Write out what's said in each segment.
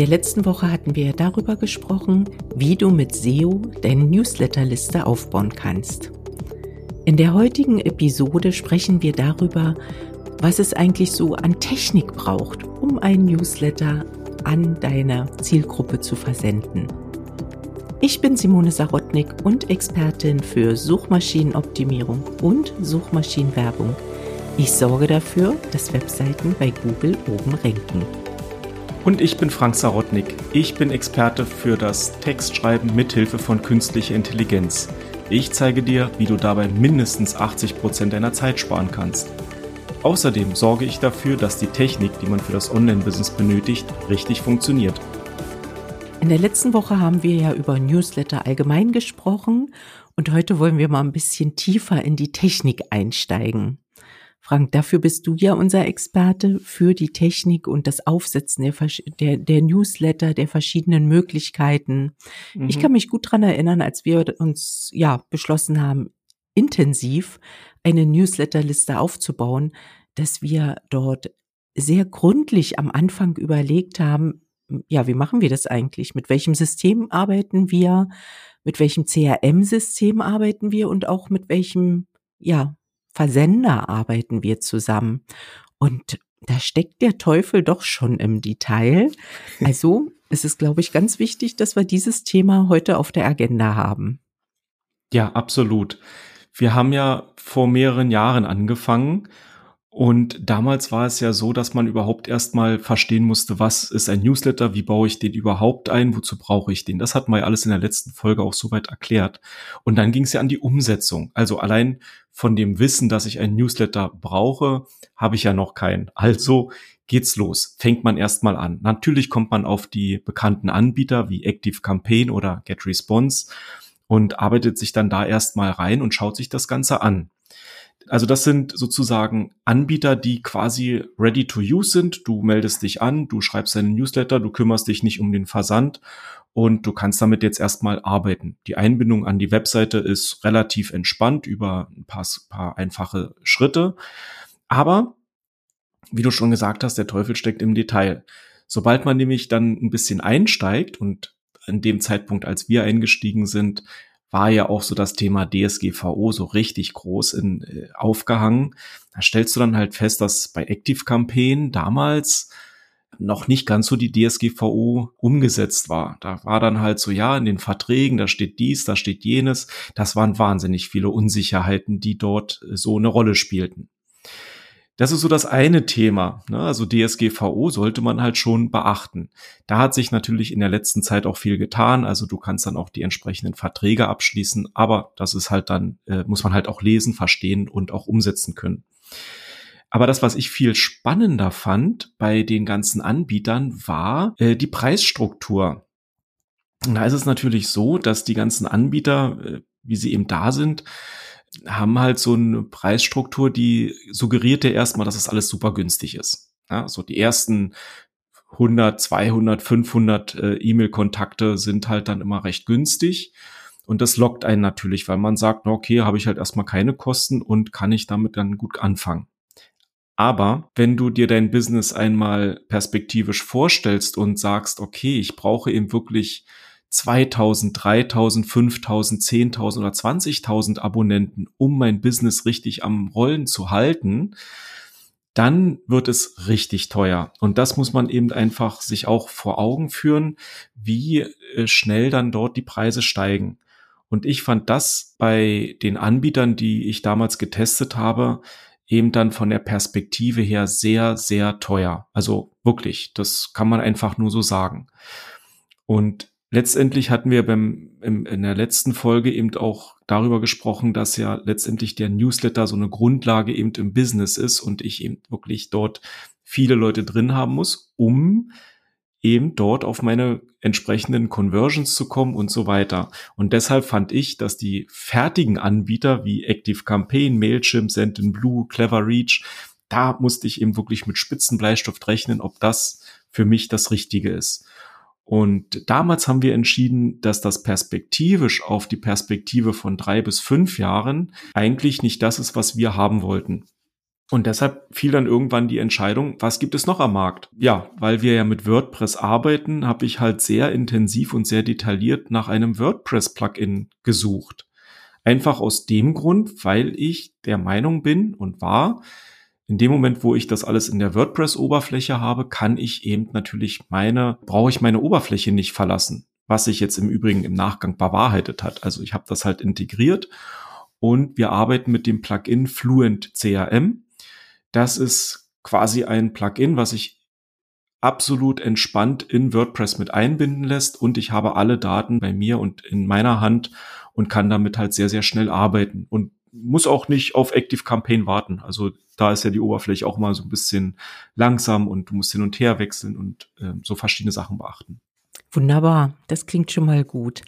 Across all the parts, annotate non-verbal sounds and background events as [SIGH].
der letzten Woche hatten wir darüber gesprochen, wie du mit SEO deine Newsletterliste aufbauen kannst. In der heutigen Episode sprechen wir darüber, was es eigentlich so an Technik braucht, um einen Newsletter an deine Zielgruppe zu versenden. Ich bin Simone Sarotnik und Expertin für Suchmaschinenoptimierung und Suchmaschinenwerbung. Ich sorge dafür, dass Webseiten bei Google oben ranken. Und ich bin Frank Sarotnik. Ich bin Experte für das Textschreiben mithilfe von künstlicher Intelligenz. Ich zeige dir, wie du dabei mindestens 80 Prozent deiner Zeit sparen kannst. Außerdem sorge ich dafür, dass die Technik, die man für das Online-Business benötigt, richtig funktioniert. In der letzten Woche haben wir ja über Newsletter allgemein gesprochen und heute wollen wir mal ein bisschen tiefer in die Technik einsteigen. Frank, dafür bist du ja unser Experte für die Technik und das Aufsetzen der, der, der Newsletter, der verschiedenen Möglichkeiten. Mhm. Ich kann mich gut dran erinnern, als wir uns ja beschlossen haben, intensiv eine Newsletterliste aufzubauen, dass wir dort sehr gründlich am Anfang überlegt haben, ja, wie machen wir das eigentlich? Mit welchem System arbeiten wir? Mit welchem CRM-System arbeiten wir? Und auch mit welchem, ja, Versender arbeiten wir zusammen? Und da steckt der Teufel doch schon im Detail. [LAUGHS] Also es ist, glaube ich, ganz wichtig, dass wir dieses Thema heute auf der Agenda haben. Ja, absolut. Wir haben ja vor mehreren Jahren angefangen und damals war es ja so, dass man überhaupt erstmal verstehen musste, was ist ein Newsletter, wie baue ich den überhaupt ein, wozu brauche ich den. Das hatten wir ja alles in der letzten Folge auch soweit erklärt. Und dann ging es ja an die Umsetzung. Also allein von dem Wissen, dass ich einen Newsletter brauche, habe ich ja noch keinen. Also geht's los. Fängt man erstmal an. Natürlich kommt man auf die bekannten Anbieter wie Active Campaign oder GetResponse und arbeitet sich dann da erstmal rein und schaut sich das Ganze an. Also das sind sozusagen Anbieter, die quasi ready to use sind. Du meldest dich an, du schreibst deinen Newsletter, du kümmerst dich nicht um den Versand und du kannst damit jetzt erstmal arbeiten. Die Einbindung an die Webseite ist relativ entspannt über ein paar, paar einfache Schritte. Aber, wie du schon gesagt hast, der Teufel steckt im Detail. Sobald man nämlich dann ein bisschen einsteigt und an dem Zeitpunkt, als wir eingestiegen sind, war ja auch so das Thema DSGVO so richtig groß in, äh, aufgehangen. Da stellst du dann halt fest, dass bei Active Campaign damals noch nicht ganz so die DSGVO umgesetzt war. Da war dann halt so, ja, in den Verträgen, da steht dies, da steht jenes. Das waren wahnsinnig viele Unsicherheiten, die dort äh, so eine Rolle spielten. Das ist so das eine Thema. Ne? Also DSGVO sollte man halt schon beachten. Da hat sich natürlich in der letzten Zeit auch viel getan. Also du kannst dann auch die entsprechenden Verträge abschließen, aber das ist halt dann, äh, muss man halt auch lesen, verstehen und auch umsetzen können. Aber das, was ich viel spannender fand bei den ganzen Anbietern, war äh, die Preisstruktur. Und da ist es natürlich so, dass die ganzen Anbieter, äh, wie sie eben da sind, haben halt so eine Preisstruktur, die suggerierte erstmal, dass es alles super günstig ist. Ja, so die ersten 100, 200, 500 äh, E-Mail-Kontakte sind halt dann immer recht günstig. Und das lockt einen natürlich, weil man sagt, okay, habe ich halt erstmal keine Kosten und kann ich damit dann gut anfangen. Aber wenn du dir dein Business einmal perspektivisch vorstellst und sagst, okay, ich brauche eben wirklich 2000, 3000, 5000, 10.000 oder 20.000 Abonnenten, um mein Business richtig am Rollen zu halten, dann wird es richtig teuer. Und das muss man eben einfach sich auch vor Augen führen, wie äh, schnell dann dort die Preise steigen. Und ich fand das bei den Anbietern, die ich damals getestet habe, eben dann von der Perspektive her sehr, sehr teuer. Also wirklich, das kann man einfach nur so sagen. Und letztendlich hatten wir beim, im, in der letzten Folge eben auch darüber gesprochen, dass ja letztendlich der Newsletter so eine Grundlage eben im Business ist und ich eben wirklich dort viele Leute drin haben muss, um eben dort auf meine entsprechenden Conversions zu kommen und so weiter. Und deshalb fand ich, dass die fertigen Anbieter wie Active Campaign, Mailchimp, Sendinblue, Clever Reach, da musste ich eben wirklich mit Spitzenbleistift rechnen, ob das für mich das Richtige ist. Und damals haben wir entschieden, dass das perspektivisch auf die Perspektive von drei bis fünf Jahren eigentlich nicht das ist, was wir haben wollten. Und deshalb fiel dann irgendwann die Entscheidung, was gibt es noch am Markt? Ja, weil wir ja mit WordPress arbeiten, habe ich halt sehr intensiv und sehr detailliert nach einem WordPress-Plugin gesucht. Einfach aus dem Grund, weil ich der Meinung bin und war, in dem Moment, wo ich das alles in der WordPress-Oberfläche habe, kann ich eben natürlich meine, brauche ich meine Oberfläche nicht verlassen, was sich jetzt im Übrigen im Nachgang bewahrheitet hat. Also ich habe das halt integriert und wir arbeiten mit dem Plugin Fluent CRM. Das ist quasi ein Plugin, was sich absolut entspannt in WordPress mit einbinden lässt und ich habe alle Daten bei mir und in meiner Hand und kann damit halt sehr, sehr schnell arbeiten und muss auch nicht auf Active Campaign warten. Also da ist ja die Oberfläche auch mal so ein bisschen langsam und du musst hin und her wechseln und äh, so verschiedene Sachen beachten. Wunderbar, das klingt schon mal gut.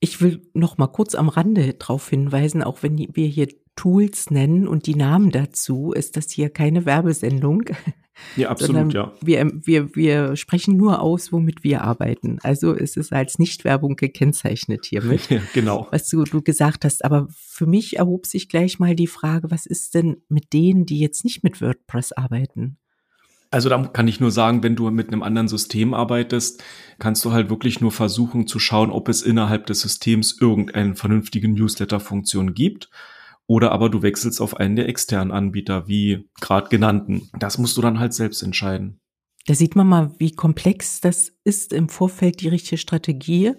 Ich will noch mal kurz am Rande darauf hinweisen, auch wenn wir hier Tools nennen und die Namen dazu, ist das hier keine Werbesendung. Ja, [LAUGHS] absolut, ja. Wir, wir, wir sprechen nur aus, womit wir arbeiten. Also ist es als Nichtwerbung gekennzeichnet hiermit. [LAUGHS] Ja, genau. Was du, du gesagt hast. Aber für mich erhob sich gleich mal die Frage, was ist denn mit denen, die jetzt nicht mit WordPress arbeiten? Also da kann ich nur sagen, wenn du mit einem anderen System arbeitest, kannst du halt wirklich nur versuchen zu schauen, ob es innerhalb des Systems irgendeine vernünftige Newsletter-Funktion gibt. Oder aber du wechselst auf einen der externen Anbieter, wie gerade genannten. Das musst du dann halt selbst entscheiden. Da sieht man mal, wie komplex das ist, im Vorfeld die richtige Strategie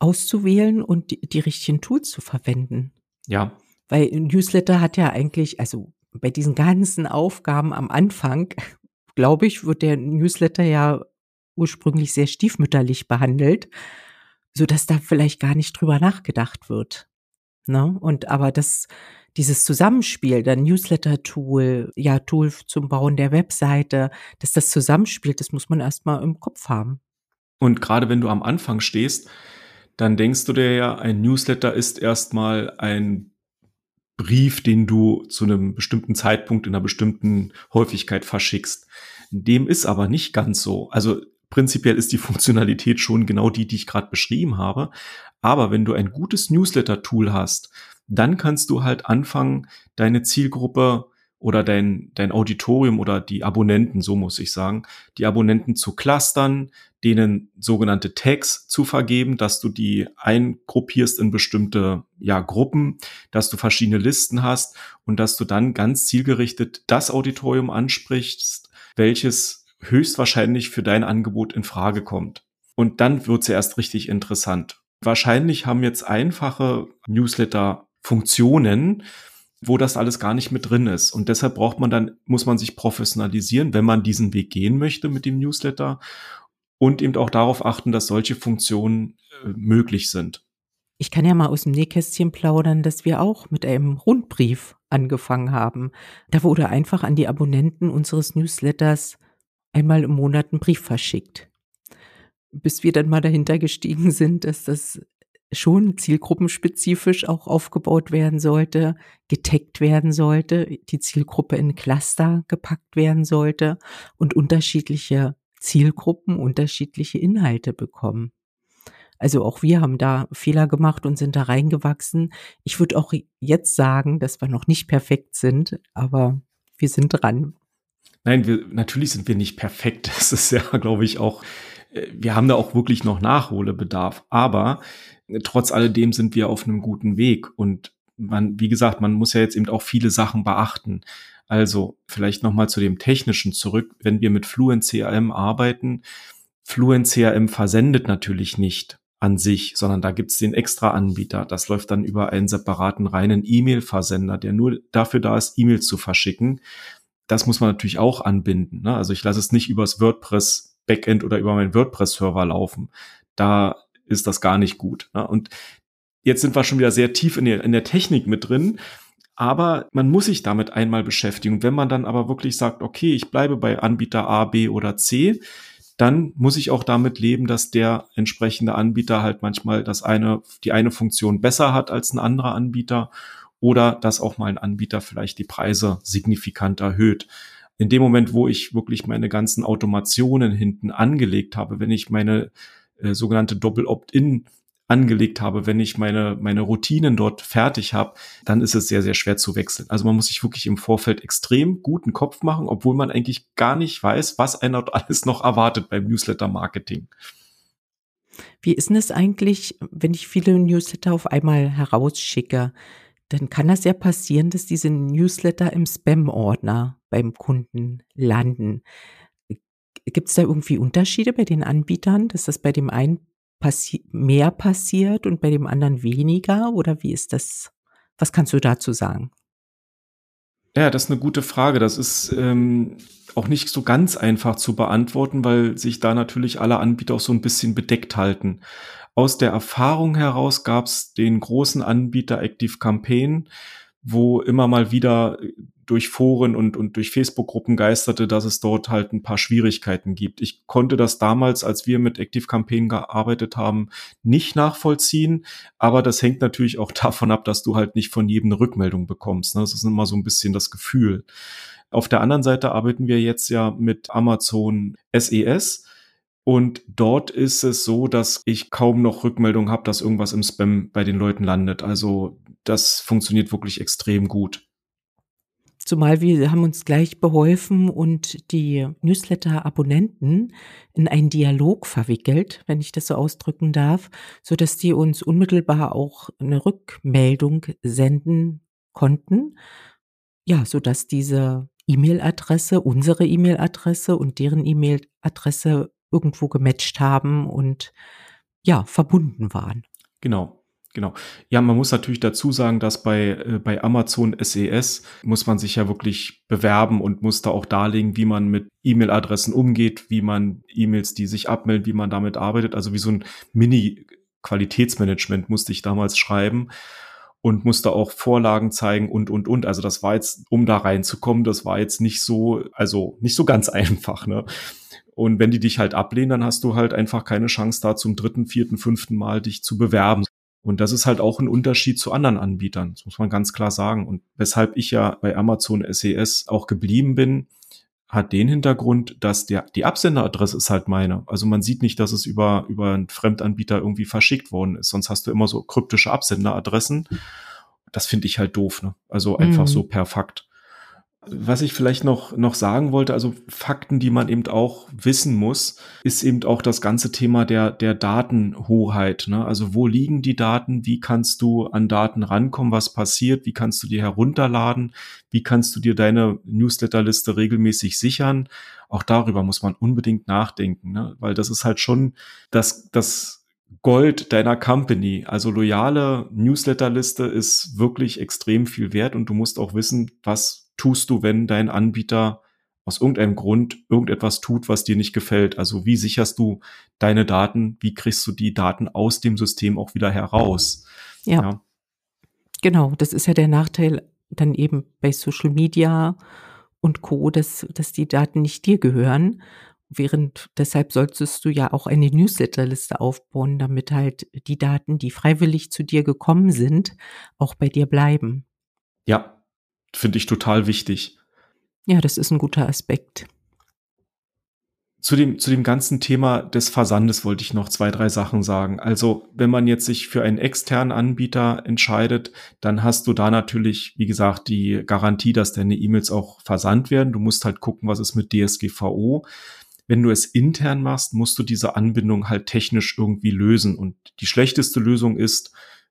auszuwählen und die, die richtigen Tools zu verwenden. Ja. Weil Newsletter hat ja eigentlich, also bei diesen ganzen Aufgaben am Anfang glaube ich, wird der Newsletter ja ursprünglich sehr stiefmütterlich behandelt, so dass da vielleicht gar nicht drüber nachgedacht wird. Ne? Und aber das, dieses Zusammenspiel, der Newsletter-Tool, ja, Tool zum Bauen der Webseite, dass das zusammenspielt, das muss man erstmal im Kopf haben. Und gerade wenn du am Anfang stehst, dann denkst du dir ja, ein Newsletter ist erstmal ein Brief, den du zu einem bestimmten Zeitpunkt in einer bestimmten Häufigkeit verschickst. Dem ist aber nicht ganz so. Also prinzipiell ist die Funktionalität schon genau die, die ich gerade beschrieben habe. Aber wenn du ein gutes Newsletter-Tool hast, dann kannst du halt anfangen, deine Zielgruppe oder dein, dein Auditorium oder die Abonnenten, so muss ich sagen, die Abonnenten zu clustern, denen sogenannte Tags zu vergeben, dass du die eingruppierst in bestimmte ja, Gruppen, dass du verschiedene Listen hast und dass du dann ganz zielgerichtet das Auditorium ansprichst, welches höchstwahrscheinlich für dein Angebot in Frage kommt. Und dann wird's ja erst richtig interessant. Wahrscheinlich haben jetzt einfache Newsletter-Funktionen, wo das alles gar nicht mit drin ist. Und deshalb braucht man dann, muss man sich professionalisieren, wenn man diesen Weg gehen möchte mit dem Newsletter und eben auch darauf achten, dass solche Funktionen äh, möglich sind. Ich kann ja mal aus dem Nähkästchen plaudern, dass wir auch mit einem Rundbrief angefangen haben. Da wurde einfach an die Abonnenten unseres Newsletters einmal im Monat ein Brief verschickt. Bis wir dann mal dahinter gestiegen sind, dass das schon zielgruppenspezifisch auch aufgebaut werden sollte, getaggt werden sollte, die Zielgruppe in Cluster gepackt werden sollte und unterschiedliche Zielgruppen unterschiedliche Inhalte bekommen. Also auch wir haben da Fehler gemacht und sind da reingewachsen. Ich würde auch jetzt sagen, dass wir noch nicht perfekt sind, aber wir sind dran. Nein, wir, natürlich sind wir nicht perfekt. [LAUGHS] Das ist ja, glaube ich, auch, äh, wir haben da auch wirklich noch Nachholbedarf. Aber trotz alledem sind wir auf einem guten Weg. Und man, wie gesagt, man muss ja jetzt eben auch viele Sachen beachten. Also vielleicht nochmal zu dem Technischen zurück. Wenn wir mit Fluent CRM arbeiten, Fluent CRM versendet natürlich nicht an sich, sondern da gibt's den extra Anbieter. Das läuft dann über einen separaten reinen E-Mail-Versender, der nur dafür da ist, E-Mails zu verschicken. Das muss man natürlich auch anbinden. Ne? Also ich lasse es nicht übers WordPress Backend oder über meinen WordPress-Server laufen. Da ist das gar nicht gut. Ne? Und jetzt sind wir schon wieder sehr tief in der, in der Technik mit drin. Aber man muss sich damit einmal beschäftigen. wenn man dann aber wirklich sagt, okay, ich bleibe bei Anbieter A, B oder C, dann muss ich auch damit leben, dass der entsprechende Anbieter halt manchmal das eine, die eine Funktion besser hat als ein anderer Anbieter oder dass auch mal ein Anbieter vielleicht die Preise signifikant erhöht. In dem Moment, wo ich wirklich meine ganzen Automationen hinten angelegt habe, wenn ich meine äh, sogenannte Doppel-Opt-in angelegt habe, wenn ich meine, meine Routinen dort fertig habe, dann ist es sehr, sehr schwer zu wechseln. Also man muss sich wirklich im Vorfeld extrem guten Kopf machen, obwohl man eigentlich gar nicht weiß, was einer [LAUGHS] alles noch erwartet beim Newsletter-Marketing. Wie ist denn es eigentlich, wenn ich viele Newsletter auf einmal herausschicke? Dann kann das ja passieren, dass diese Newsletter im Spam-Ordner beim Kunden landen. Gibt es da irgendwie Unterschiede bei den Anbietern, dass das bei dem einen passi mehr passiert und bei dem anderen weniger? Oder wie ist das? Was kannst du dazu sagen? Ja, das ist eine gute Frage. Das ist ähm, auch nicht so ganz einfach zu beantworten, weil sich da natürlich alle Anbieter auch so ein bisschen bedeckt halten. Aus der Erfahrung heraus gab es den großen Anbieter Active Campaign, wo immer mal wieder durch Foren und, und durch Facebook-Gruppen geisterte, dass es dort halt ein paar Schwierigkeiten gibt. Ich konnte das damals, als wir mit Active Campaign gearbeitet haben, nicht nachvollziehen, aber das hängt natürlich auch [LAUGHS] davon ab, dass du halt nicht von jedem eine Rückmeldung bekommst. Ne? Das ist immer so ein bisschen das Gefühl. Auf der anderen Seite arbeiten wir jetzt ja mit Amazon SES. Und dort ist es so, dass ich kaum noch Rückmeldung habe, dass irgendwas im Spam bei den Leuten landet. Also das funktioniert wirklich extrem gut. Zumal wir haben uns gleich beholfen und die Newsletter-Abonnenten in einen Dialog verwickelt, wenn ich das so ausdrücken darf, so dass die uns unmittelbar auch eine Rückmeldung senden konnten. Ja, so dass diese E-Mail-Adresse, unsere E-Mail-Adresse und deren E-Mail-Adresse irgendwo gematcht haben und ja, verbunden waren. Genau. Genau. Ja, man muss natürlich dazu sagen, dass bei, äh, bei Amazon SES e muss man sich ja wirklich bewerben und muss da auch darlegen, wie man mit E-Mail-Adressen umgeht, wie man E-Mails, die sich abmelden, wie man damit arbeitet. Also wie so ein Mini-Qualitätsmanagement musste ich damals schreiben und musste auch Vorlagen zeigen und, und, und. Also das war jetzt, um da reinzukommen, das war jetzt nicht so, also nicht so ganz [LAUGHS] einfach, ne? Und wenn die dich halt ablehnen, dann hast du halt einfach keine Chance da zum dritten, vierten, fünften Mal dich zu bewerben. Und das ist halt auch ein Unterschied zu anderen Anbietern. Das muss man ganz klar sagen. Und weshalb ich ja bei Amazon SES e auch geblieben bin, hat den Hintergrund, dass der, die Absenderadresse ist halt meine. Also man sieht nicht, dass es über, über einen Fremdanbieter irgendwie verschickt worden ist. Sonst hast du immer so kryptische Absenderadressen. Das finde ich halt doof, ne? Also einfach mhm. so per Fakt. Was ich vielleicht noch, noch sagen wollte, also Fakten, die man eben auch wissen muss, ist eben auch das ganze Thema der, der Datenhoheit. Ne? Also wo liegen die Daten? Wie kannst du an Daten rankommen? Was passiert? Wie kannst du die herunterladen? Wie kannst du dir deine Newsletterliste regelmäßig sichern? Auch darüber muss man unbedingt nachdenken, ne? weil das ist halt schon das, das Gold deiner Company. Also loyale Newsletterliste ist wirklich extrem viel wert und du musst auch wissen, was tust du, wenn dein Anbieter aus irgendeinem Grund irgendetwas tut, was dir nicht gefällt? Also wie sicherst du deine Daten? Wie kriegst du die Daten aus dem System auch wieder heraus? Ja. ja. Genau, das ist ja der Nachteil dann eben bei Social Media und Co., dass, dass die Daten nicht dir gehören. Während deshalb solltest du ja auch eine Newsletterliste aufbauen, damit halt die Daten, die freiwillig zu dir gekommen sind, auch bei dir bleiben. Ja, finde ich total wichtig. Ja, das ist ein guter Aspekt. Zu dem, zu dem ganzen Thema des Versandes wollte ich noch zwei, drei Sachen sagen. Also, wenn man jetzt sich für einen externen Anbieter entscheidet, dann hast du da natürlich, wie gesagt, die Garantie, dass deine E-Mails auch versandt werden. Du musst halt gucken, was ist mit DSGVO. Wenn du es intern machst, musst du diese Anbindung halt technisch irgendwie lösen. Und die schlechteste Lösung ist,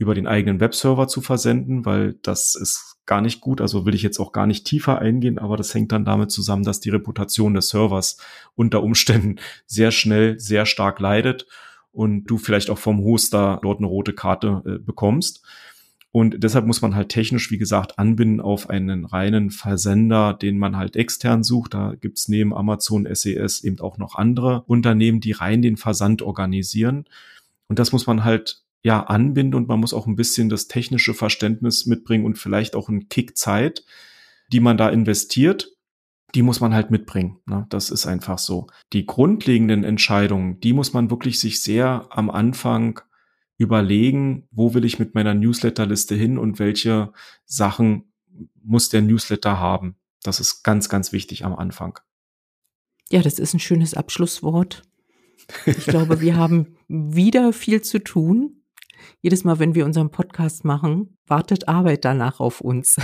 über den eigenen Webserver zu versenden, weil das ist gar nicht gut. Also will ich jetzt auch gar nicht tiefer eingehen, aber das hängt dann damit zusammen, dass die Reputation des Servers unter Umständen [LAUGHS] sehr schnell, sehr stark leidet und du vielleicht auch vom Hoster dort eine rote Karte äh, bekommst. Und deshalb muss man halt technisch, wie gesagt, anbinden auf einen reinen Versender, den man halt extern sucht. Da gibt's neben Amazon SES e eben auch noch andere Unternehmen, die rein den Versand organisieren. Und das muss man halt ja anbinden und man muss auch ein bisschen das technische Verständnis mitbringen und vielleicht auch einen Kick Zeit, die man da investiert, die muss man halt mitbringen. Ne? Das ist einfach so. Die grundlegenden Entscheidungen, die muss man wirklich sich sehr am Anfang überlegen, wo will ich mit meiner Newsletterliste hin und welche Sachen muss der Newsletter haben. Das ist ganz, ganz wichtig am Anfang. Ja, das ist ein schönes Abschlusswort. Ich glaube, wir [LAUGHS] haben wieder viel zu tun jedes Mal, wenn wir unseren Podcast machen, wartet Arbeit danach auf uns.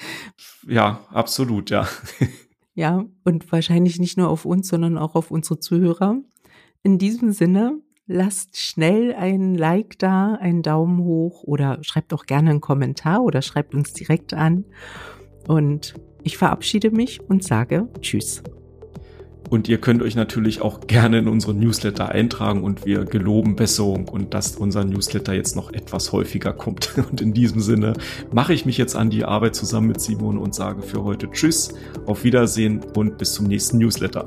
[LAUGHS] ja, absolut, ja. [LAUGHS] ja, und wahrscheinlich nicht nur auf uns, sondern auch auf unsere Zuhörer. In diesem Sinne, lasst schnell ein Like da, einen Daumen hoch oder schreibt auch gerne einen Kommentar oder schreibt uns direkt an. Und ich verabschiede mich und sage Tschüss. Und ihr könnt euch natürlich auch gerne in unsere Newsletter eintragen und wir geloben Besserung und dass unser Newsletter jetzt noch etwas häufiger kommt. [LAUGHS] Und in diesem Sinne mache ich mich jetzt an die Arbeit zusammen mit Simon und sage für heute Tschüss, auf Wiedersehen und bis zum nächsten Newsletter.